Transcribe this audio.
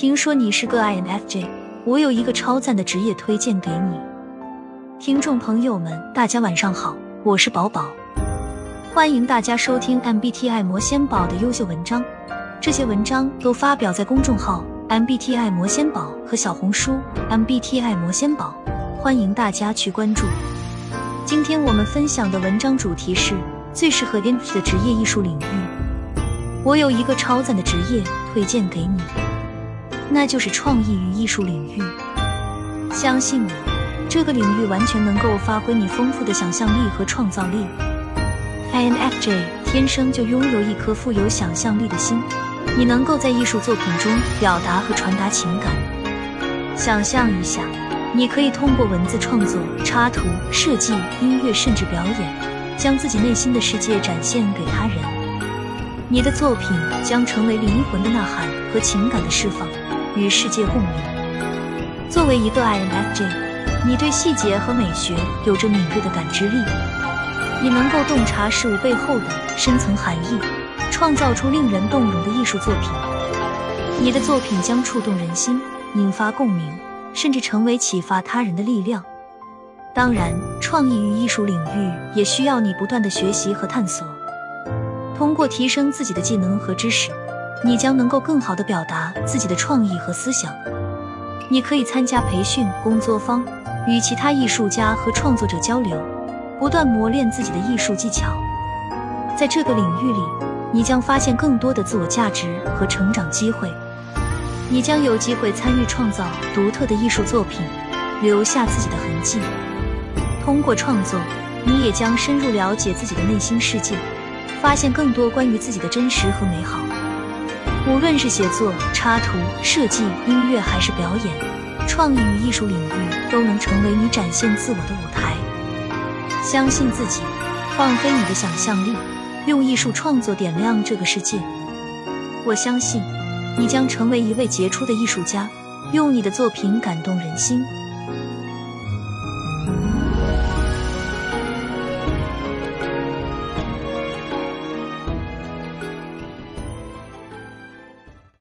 听说你是个 INFJ，我有一个超赞的职业推荐给你。听众朋友们，大家晚上好，我是宝宝，欢迎大家收听 MBTI 魔仙堡的优秀文章。这些文章都发表在公众号 MBTI 魔仙堡和小红书 MBTI 魔仙堡，欢迎大家去关注。今天我们分享的文章主题是最适合 INFJ 的职业艺术领域。我有一个超赞的职业推荐给你，那就是创意与艺术领域。相信我，这个领域完全能够发挥你丰富的想象力和创造力。INFJ 天生就拥有一颗富有想象力的心。你能够在艺术作品中表达和传达情感。想象一下，你可以通过文字创作、插图设计、音乐，甚至表演，将自己内心的世界展现给他人。你的作品将成为灵魂的呐喊和情感的释放，与世界共鸣。作为一个 INFJ，你对细节和美学有着敏锐的感知力，你能够洞察事物背后的深层含义。创造出令人动容的艺术作品，你的作品将触动人心，引发共鸣，甚至成为启发他人的力量。当然，创意与艺术领域也需要你不断的学习和探索。通过提升自己的技能和知识，你将能够更好的表达自己的创意和思想。你可以参加培训工作坊，与其他艺术家和创作者交流，不断磨练自己的艺术技巧。在这个领域里。你将发现更多的自我价值和成长机会，你将有机会参与创造独特的艺术作品，留下自己的痕迹。通过创作，你也将深入了解自己的内心世界，发现更多关于自己的真实和美好。无论是写作、插图、设计、音乐还是表演，创意与艺术领域都能成为你展现自我的舞台。相信自己，放飞你的想象力。用艺术创作点亮这个世界，我相信你将成为一位杰出的艺术家，用你的作品感动人心，